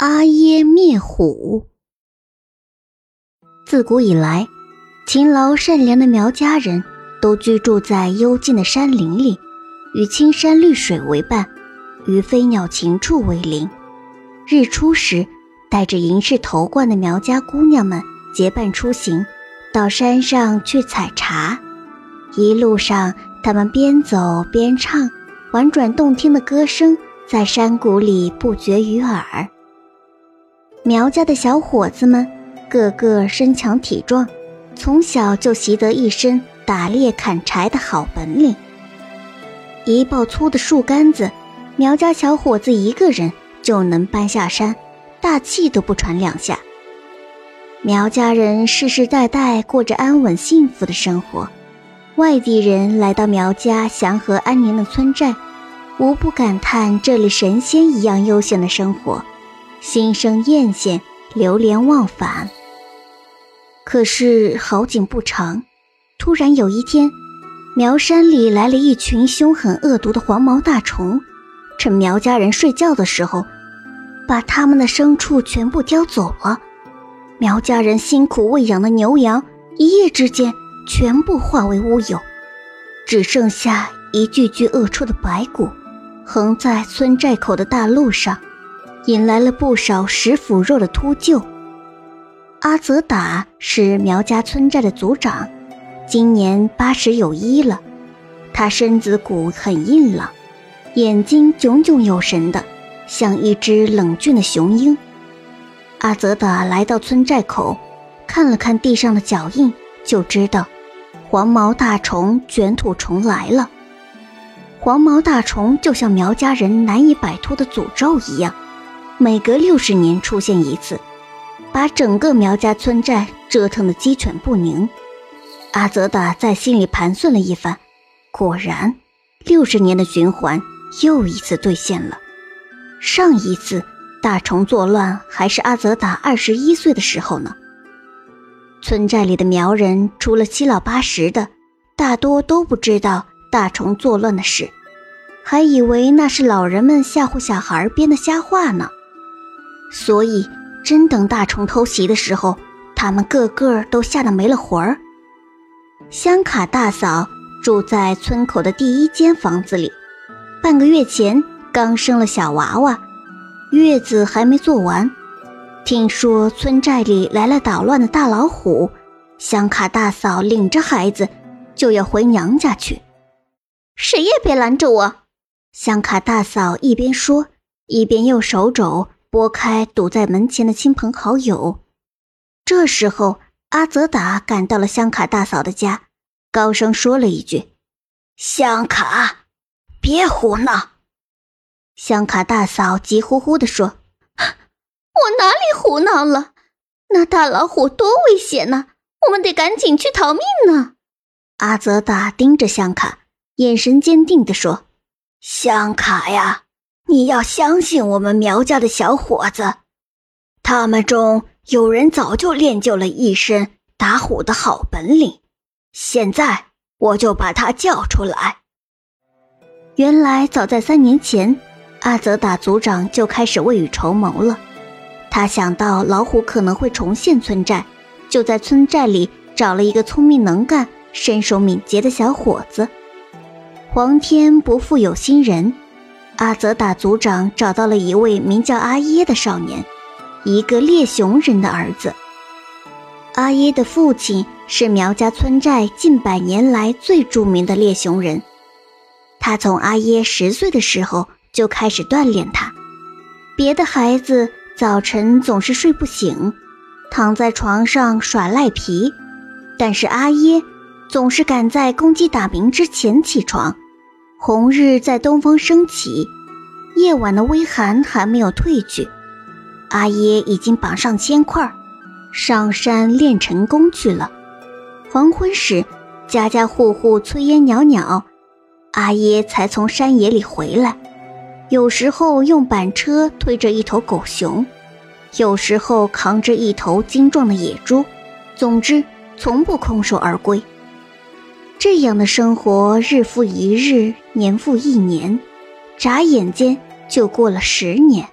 阿耶灭虎。自古以来，勤劳善良的苗家人都居住在幽静的山林里，与青山绿水为伴，与飞鸟禽畜为邻。日出时，戴着银饰头冠的苗家姑娘们结伴出行，到山上去采茶。一路上，他们边走边唱，婉转动听的歌声在山谷里不绝于耳。苗家的小伙子们个个身强体壮，从小就习得一身打猎砍柴的好本领。一抱粗的树干子，苗家小伙子一个人就能搬下山，大气都不喘两下。苗家人世世代代过着安稳幸福的生活，外地人来到苗家祥和安宁的村寨，无不感叹这里神仙一样悠闲的生活。心生艳羡，流连忘返。可是好景不长，突然有一天，苗山里来了一群凶狠恶毒的黄毛大虫，趁苗家人睡觉的时候，把他们的牲畜全部叼走了。苗家人辛苦喂养的牛羊，一夜之间全部化为乌有，只剩下一具具饿出的白骨，横在村寨口的大路上。引来了不少食腐肉的秃鹫。阿泽达是苗家村寨的族长，今年八十有一了。他身子骨很硬朗，眼睛炯炯有神的，像一只冷峻的雄鹰。阿泽达来到村寨口，看了看地上的脚印，就知道黄毛大虫卷土重来了。黄毛大虫就像苗家人难以摆脱的诅咒一样。每隔六十年出现一次，把整个苗家村寨折腾得鸡犬不宁。阿泽达在心里盘算了一番，果然，六十年的循环又一次兑现了。上一次大虫作乱还是阿泽达二十一岁的时候呢。村寨里的苗人除了七老八十的，大多都不知道大虫作乱的事，还以为那是老人们吓唬小孩编的瞎话呢。所以，真等大虫偷袭的时候，他们个个都吓得没了魂儿。香卡大嫂住在村口的第一间房子里，半个月前刚生了小娃娃，月子还没做完。听说村寨里来了捣乱的大老虎，香卡大嫂领着孩子就要回娘家去，谁也别拦着我！香卡大嫂一边说，一边用手肘。拨开堵在门前的亲朋好友，这时候阿泽达赶到了香卡大嫂的家，高声说了一句：“香卡，别胡闹。”香卡大嫂急呼呼地说：“我哪里胡闹了？那大老虎多危险呢！我们得赶紧去逃命呢！”阿泽达盯着香卡，眼神坚定地说：“香卡呀。”你要相信我们苗家的小伙子，他们中有人早就练就了一身打虎的好本领。现在我就把他叫出来。原来早在三年前，阿泽打族长就开始未雨绸缪了。他想到老虎可能会重现村寨，就在村寨里找了一个聪明能干、身手敏捷的小伙子。皇天不负有心人。阿泽达族长找到了一位名叫阿耶的少年，一个猎熊人的儿子。阿耶的父亲是苗家村寨近百年来最著名的猎熊人，他从阿耶十岁的时候就开始锻炼他。别的孩子早晨总是睡不醒，躺在床上耍赖皮，但是阿耶总是赶在公鸡打鸣之前起床。红日在东方升起，夜晚的微寒还没有退去，阿耶已经绑上铅块，上山练成功去了。黄昏时，家家户户炊烟袅袅，阿耶才从山野里回来。有时候用板车推着一头狗熊，有时候扛着一头精壮的野猪，总之从不空手而归。这样的生活日复一日，年复一年，眨眼间就过了十年。